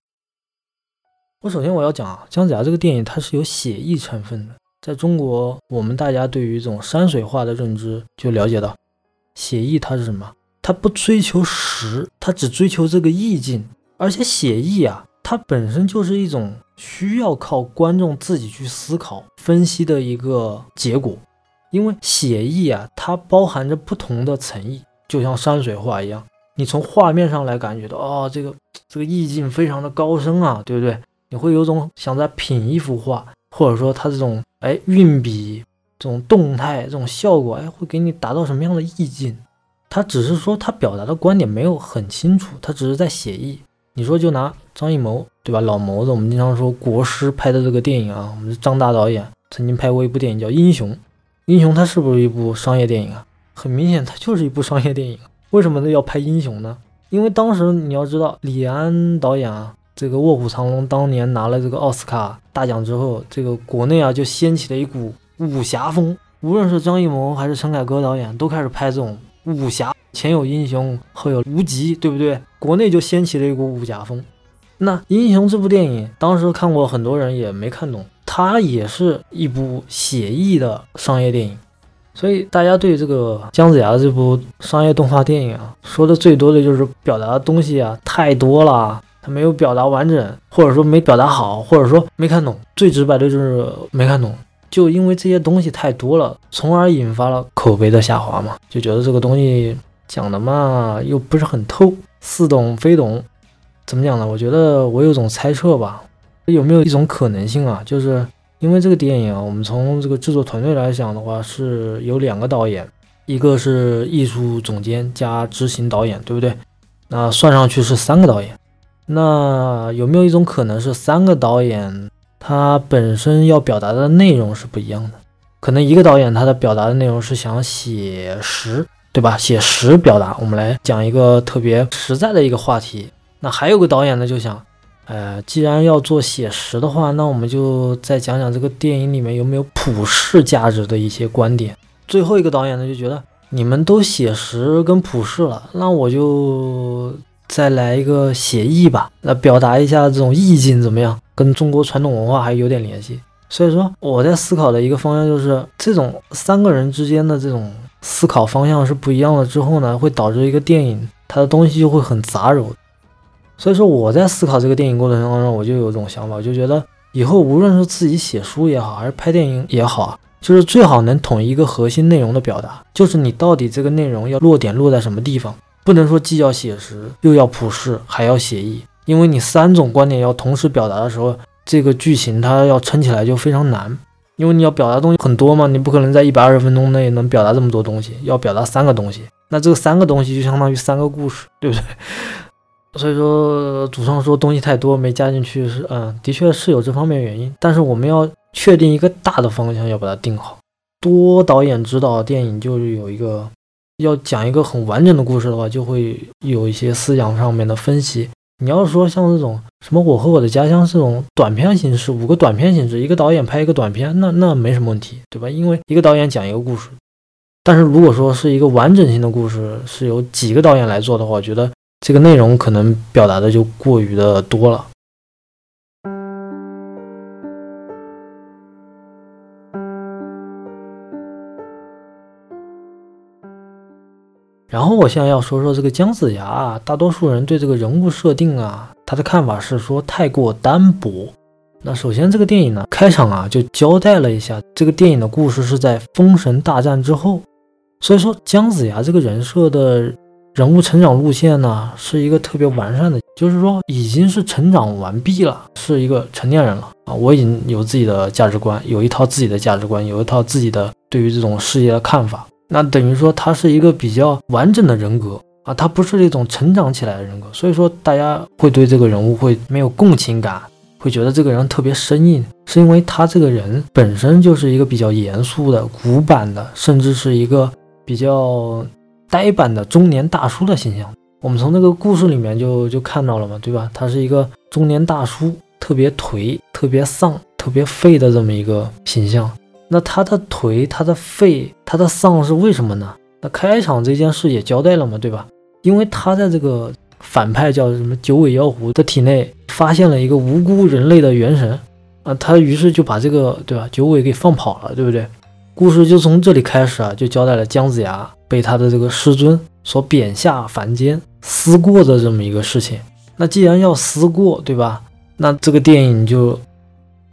我首先我要讲啊，姜子牙这个电影它是有写意成分的，在中国我们大家对于这种山水画的认知就了解到，写意它是什么？它不追求实，它只追求这个意境，而且写意啊，它本身就是一种需要靠观众自己去思考、分析的一个结果。因为写意啊，它包含着不同的层意，就像山水画一样，你从画面上来感觉到，哦，这个这个意境非常的高深啊，对不对？你会有种想在品一幅画，或者说它这种哎运笔、这种动态、这种效果，哎，会给你达到什么样的意境？他只是说他表达的观点没有很清楚，他只是在写意。你说就拿张艺谋对吧，老谋子，我们经常说国师拍的这个电影啊，我们张大导演曾经拍过一部电影叫《英雄》，英雄它是不是一部商业电影啊？很明显，它就是一部商业电影。为什么呢要拍英雄呢？因为当时你要知道，李安导演啊，这个《卧虎藏龙》当年拿了这个奥斯卡大奖之后，这个国内啊就掀起了一股武侠风，无论是张艺谋还是陈凯歌导演，都开始拍这种。武侠前有英雄，后有无极，对不对？国内就掀起了一股武侠风。那《英雄》这部电影，当时看过很多人也没看懂，它也是一部写意的商业电影。所以大家对这个姜子牙的这部商业动画电影啊，说的最多的就是表达的东西啊太多了，他没有表达完整，或者说没表达好，或者说没看懂。最直白的就是没看懂。就因为这些东西太多了，从而引发了口碑的下滑嘛，就觉得这个东西讲的嘛又不是很透，似懂非懂。怎么讲呢？我觉得我有种猜测吧，有没有一种可能性啊？就是因为这个电影啊，我们从这个制作团队来讲的话，是有两个导演，一个是艺术总监加执行导演，对不对？那算上去是三个导演。那有没有一种可能是三个导演？他本身要表达的内容是不一样的，可能一个导演他的表达的内容是想写实，对吧？写实表达，我们来讲一个特别实在的一个话题。那还有个导演呢，就想，呃，既然要做写实的话，那我们就再讲讲这个电影里面有没有普世价值的一些观点。最后一个导演呢，就觉得你们都写实跟普世了，那我就再来一个写意吧，来表达一下这种意境怎么样？跟中国传统文化还有点联系，所以说我在思考的一个方向就是，这种三个人之间的这种思考方向是不一样的之后呢，会导致一个电影它的东西就会很杂糅。所以说我在思考这个电影过程当中，我就有一种想法，就觉得以后无论是自己写书也好，还是拍电影也好，就是最好能统一一个核心内容的表达，就是你到底这个内容要落点落在什么地方，不能说既要写实又要普世还要写意。因为你三种观点要同时表达的时候，这个剧情它要撑起来就非常难。因为你要表达东西很多嘛，你不可能在一百二十分钟内能表达这么多东西，要表达三个东西，那这个三个东西就相当于三个故事，对不对？所以说祖上说东西太多没加进去是，嗯，的确是有这方面原因。但是我们要确定一个大的方向，要把它定好。多导演指导电影就是有一个要讲一个很完整的故事的话，就会有一些思想上面的分析。你要说像这种什么我和我的家乡这种短片形式，五个短片形式，一个导演拍一个短片，那那没什么问题，对吧？因为一个导演讲一个故事。但是如果说是一个完整性的故事，是由几个导演来做的话，我觉得这个内容可能表达的就过于的多了。然后我现在要说说这个姜子牙啊，大多数人对这个人物设定啊，他的看法是说太过单薄。那首先这个电影呢，开场啊就交代了一下，这个电影的故事是在封神大战之后，所以说姜子牙这个人设的人物成长路线呢，是一个特别完善的，就是说已经是成长完毕了，是一个成年人了啊，我已经有自己的价值观，有一套自己的价值观，有一套自己的对于这种事业的看法。那等于说他是一个比较完整的人格啊，他不是那种成长起来的人格，所以说大家会对这个人物会没有共情感，会觉得这个人特别生硬，是因为他这个人本身就是一个比较严肃的、古板的，甚至是一个比较呆板的中年大叔的形象。我们从那个故事里面就就看到了嘛，对吧？他是一个中年大叔，特别颓、特别丧、特别废的这么一个形象。那他的颓，他的废，他的丧是为什么呢？那开场这件事也交代了嘛，对吧？因为他在这个反派叫什么九尾妖狐的体内发现了一个无辜人类的元神啊，他于是就把这个对吧九尾给放跑了，对不对？故事就从这里开始啊，就交代了姜子牙被他的这个师尊所贬下凡间思过的这么一个事情。那既然要思过，对吧？那这个电影就。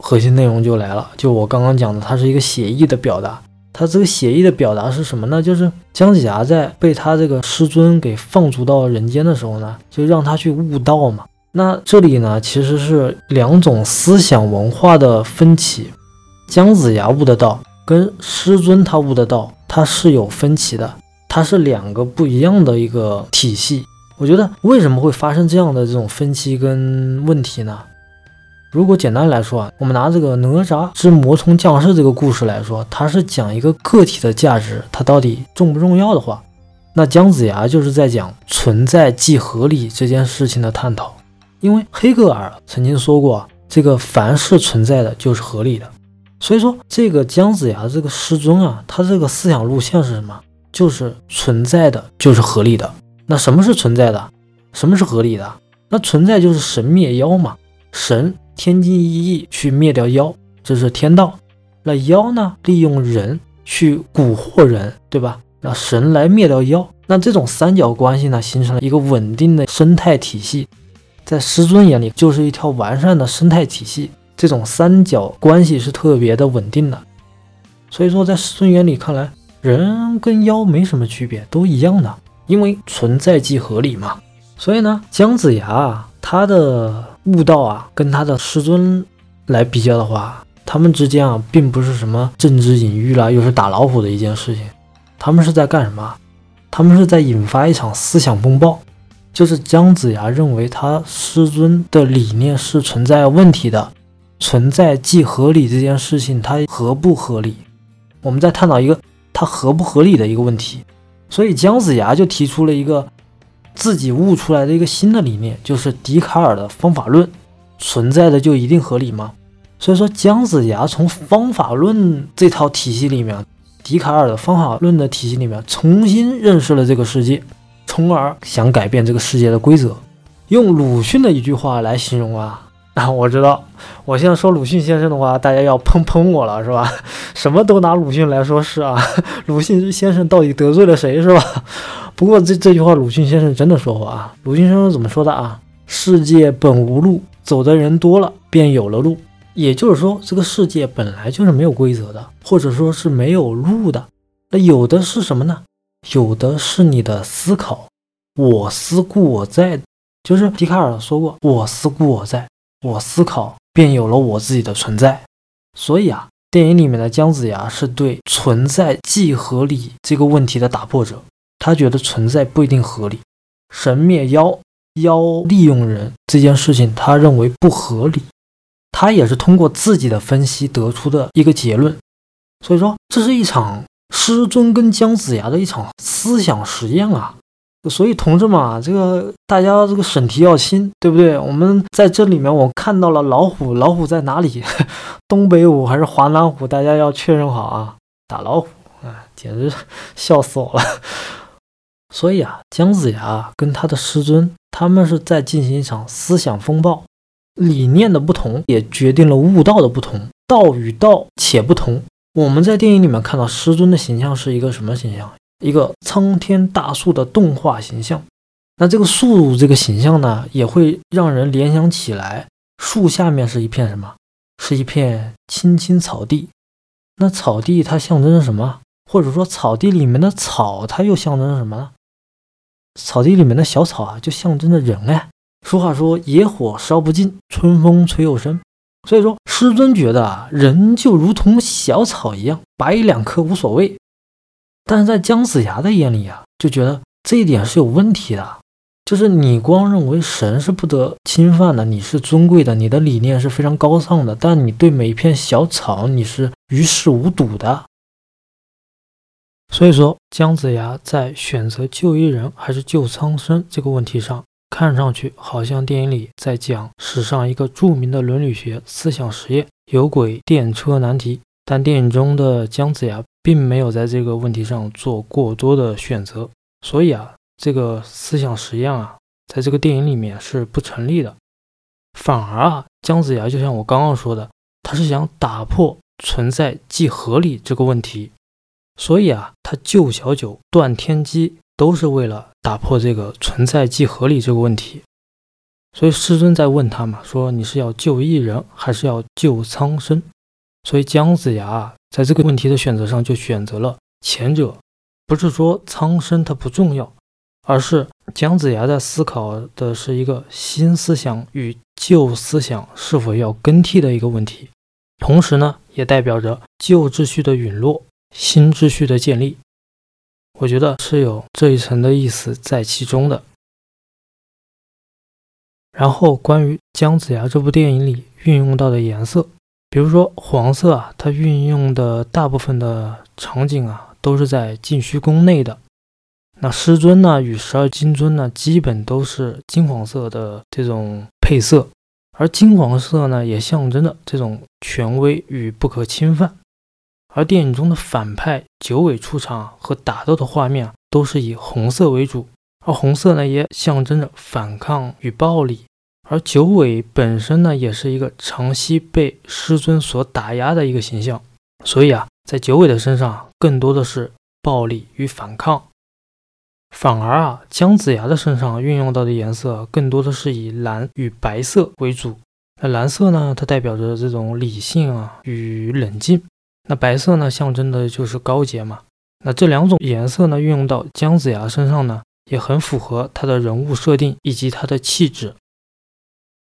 核心内容就来了，就我刚刚讲的，它是一个写意的表达。它这个写意的表达是什么呢？就是姜子牙在被他这个师尊给放逐到人间的时候呢，就让他去悟道嘛。那这里呢，其实是两种思想文化的分歧。姜子牙悟的道跟师尊他悟的道，它是有分歧的，它是两个不一样的一个体系。我觉得为什么会发生这样的这种分歧跟问题呢？如果简单来说啊，我们拿这个哪吒之魔童降世这个故事来说，它是讲一个个体的价值，它到底重不重要的话，那姜子牙就是在讲存在即合理这件事情的探讨。因为黑格尔曾经说过，这个凡是存在的就是合理的。所以说，这个姜子牙这个师尊啊，他这个思想路线是什么？就是存在的就是合理的。那什么是存在的？什么是合理的？那存在就是神灭妖嘛，神。天经一义去灭掉妖，这是天道。那妖呢？利用人去蛊惑人，对吧？那神来灭掉妖，那这种三角关系呢，形成了一个稳定的生态体系。在师尊眼里，就是一条完善的生态体系。这种三角关系是特别的稳定的。所以说，在师尊眼里看来，人跟妖没什么区别，都一样的，因为存在即合理嘛。所以呢，姜子牙他的。悟道啊，跟他的师尊来比较的话，他们之间啊，并不是什么政治隐喻啦，又是打老虎的一件事情。他们是在干什么？他们是在引发一场思想风暴。就是姜子牙认为他师尊的理念是存在问题的，存在即合理这件事情，它合不合理？我们在探讨一个合不合理的一个问题。所以姜子牙就提出了一个。自己悟出来的一个新的理念，就是笛卡尔的方法论，存在的就一定合理吗？所以说，姜子牙从方法论这套体系里面，笛卡尔的方法论的体系里面，重新认识了这个世界，从而想改变这个世界的规则。用鲁迅的一句话来形容啊，啊，我知道，我现在说鲁迅先生的话，大家要喷喷我了，是吧？什么都拿鲁迅来说事啊，鲁迅先生到底得罪了谁，是吧？不过这这句话，鲁迅先生真的说过啊。鲁迅先生怎么说的啊？世界本无路，走的人多了，便有了路。也就是说，这个世界本来就是没有规则的，或者说是没有路的。那有的是什么呢？有的是你的思考。我思故我在，就是笛卡尔说过，我思故我在，我思考便有了我自己的存在。所以啊，电影里面的姜子牙是对存在即合理这个问题的打破者。他觉得存在不一定合理，神灭妖妖利用人这件事情，他认为不合理。他也是通过自己的分析得出的一个结论。所以说，这是一场师尊跟姜子牙的一场思想实验啊。所以，同志们啊，这个大家这个审题要清，对不对？我们在这里面，我看到了老虎，老虎在哪里？东北虎还是华南虎？大家要确认好啊！打老虎，哎，简直笑死我了。所以啊，姜子牙跟他的师尊，他们是在进行一场思想风暴，理念的不同也决定了悟道的不同，道与道且不同。我们在电影里面看到师尊的形象是一个什么形象？一个苍天大树的动画形象，那这个树这个形象呢，也会让人联想起来，树下面是一片什么？是一片青青草地。那草地它象征着什么？或者说草地里面的草，它又象征着什么呢？草地里面的小草啊，就象征着人哎。俗话说，野火烧不尽，春风吹又生。所以说，师尊觉得啊，人就如同小草一样，拔一两棵无所谓。但是在姜子牙的眼里啊，就觉得这一点是有问题的，就是你光认为神是不得侵犯的，你是尊贵的，你的理念是非常高尚的，但你对每一片小草你是于事无睹的。所以说，姜子牙在选择救一人还是救苍生这个问题上，看上去好像电影里在讲史上一个著名的伦理学思想实验——有轨电车难题。但电影中的姜子牙并没有在这个问题上做过多的选择，所以啊，这个思想实验啊，在这个电影里面是不成立的。反而啊，姜子牙就像我刚刚说的，他是想打破存在即合理这个问题，所以啊，他救小九、断天机都是为了打破这个存在即合理这个问题。所以师尊在问他嘛，说你是要救一人，还是要救苍生？所以姜子牙在这个问题的选择上就选择了前者，不是说苍生它不重要，而是姜子牙在思考的是一个新思想与旧思想是否要更替的一个问题，同时呢，也代表着旧秩序的陨落，新秩序的建立。我觉得是有这一层的意思在其中的。然后关于姜子牙这部电影里运用到的颜色。比如说黄色啊，它运用的大部分的场景啊，都是在禁虚宫内的。那师尊呢与十二金尊呢，基本都是金黄色的这种配色，而金黄色呢，也象征着这种权威与不可侵犯。而电影中的反派九尾出场和打斗的画面啊，都是以红色为主，而红色呢，也象征着反抗与暴力。而九尾本身呢，也是一个长期被师尊所打压的一个形象，所以啊，在九尾的身上更多的是暴力与反抗，反而啊，姜子牙的身上运用到的颜色更多的是以蓝与白色为主。那蓝色呢，它代表着这种理性啊与冷静；那白色呢，象征的就是高洁嘛。那这两种颜色呢，运用到姜子牙身上呢，也很符合他的人物设定以及他的气质。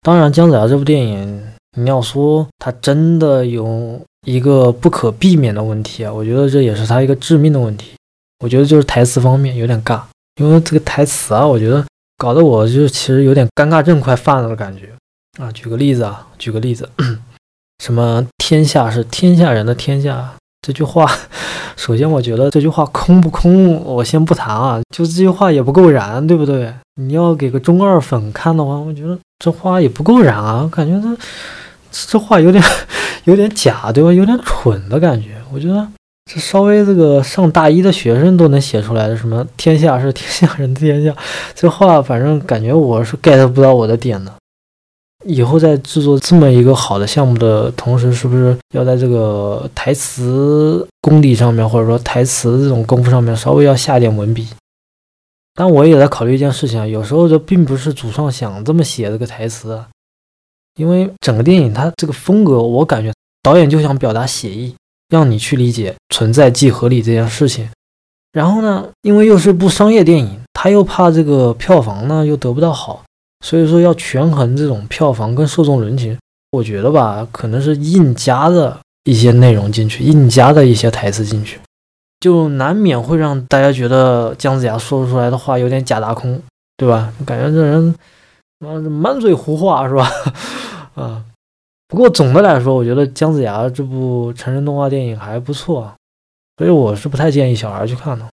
当然，姜子牙这部电影，你要说它真的有一个不可避免的问题啊，我觉得这也是它一个致命的问题。我觉得就是台词方面有点尬，因为这个台词啊，我觉得搞得我就其实有点尴尬症快犯了的感觉啊。举个例子啊，举个例子，什么天下是天下人的天下这句话，首先我觉得这句话空不空，我先不谈啊，就这句话也不够燃，对不对？你要给个中二粉看的话，我觉得。这话也不够燃啊！感觉这这话有点 有点假，对吧？有点蠢的感觉。我觉得这稍微这个上大一的学生都能写出来的，什么“天下是天下人的天下”，这话反正感觉我是 get 不到我的点的。以后在制作这么一个好的项目的同时，是不是要在这个台词功底上面，或者说台词这种功夫上面，稍微要下点文笔？但我也在考虑一件事情啊，有时候这并不是主创想这么写这个台词，因为整个电影它这个风格，我感觉导演就想表达写意，让你去理解存在即合理这件事情。然后呢，因为又是部商业电影，他又怕这个票房呢又得不到好，所以说要权衡这种票房跟受众人群。我觉得吧，可能是硬加的一些内容进去，硬加的一些台词进去。就难免会让大家觉得姜子牙说出来的话有点假大空，对吧？感觉这人妈满嘴胡话是吧？啊，不过总的来说，我觉得姜子牙这部成人动画电影还不错，所以我是不太建议小孩去看的。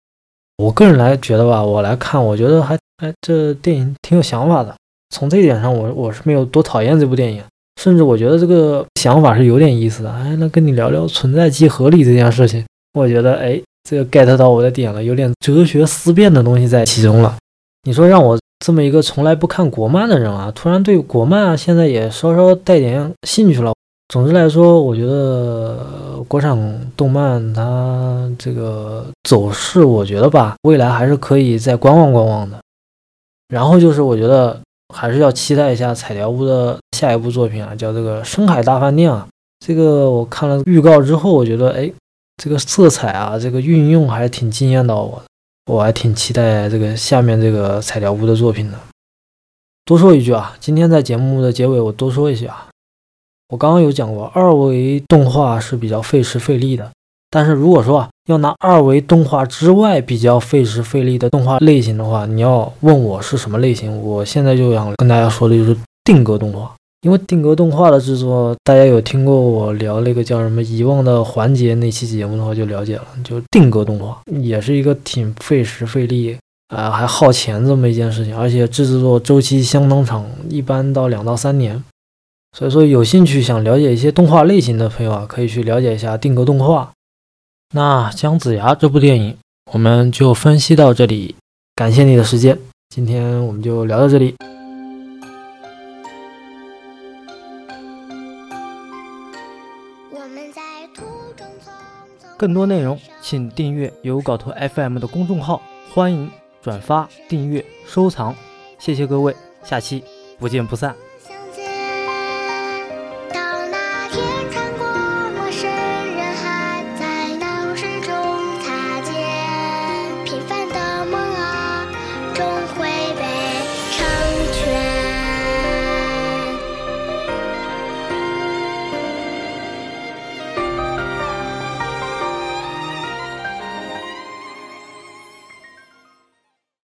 我个人来觉得吧，我来看，我觉得还哎，这电影挺有想法的。从这一点上，我我是没有多讨厌这部电影，甚至我觉得这个想法是有点意思的。哎，那跟你聊聊存在即合理这件事情，我觉得哎，这个 get 到我的点了，有点哲学思辨的东西在其中了。你说让我这么一个从来不看国漫的人啊，突然对国漫啊现在也稍稍带点兴趣了。总之来说，我觉得国产动漫它这个走势，我觉得吧，未来还是可以再观望观望的。然后就是我觉得还是要期待一下彩条屋的下一部作品啊，叫这个《深海大饭店》啊。这个我看了预告之后，我觉得哎，这个色彩啊，这个运用还是挺惊艳到我的，我还挺期待这个下面这个彩条屋的作品的。多说一句啊，今天在节目的结尾，我多说一下。我刚刚有讲过，二维动画是比较费时费力的。但是如果说啊，要拿二维动画之外比较费时费力的动画类型的话，你要问我是什么类型，我现在就想跟大家说的就是定格动画。因为定格动画的制作，大家有听过我聊那个叫什么遗忘的环节那期节目的话，就了解了。就定格动画也是一个挺费时费力啊，还耗钱这么一件事情，而且制作周期相当长，一般到两到三年。所以说，有兴趣想了解一些动画类型的朋友啊，可以去了解一下定格动画。那《姜子牙》这部电影，我们就分析到这里。感谢你的时间，今天我们就聊到这里。更多内容，请订阅有稿头 FM 的公众号，欢迎转发、订阅、收藏，谢谢各位，下期不见不散。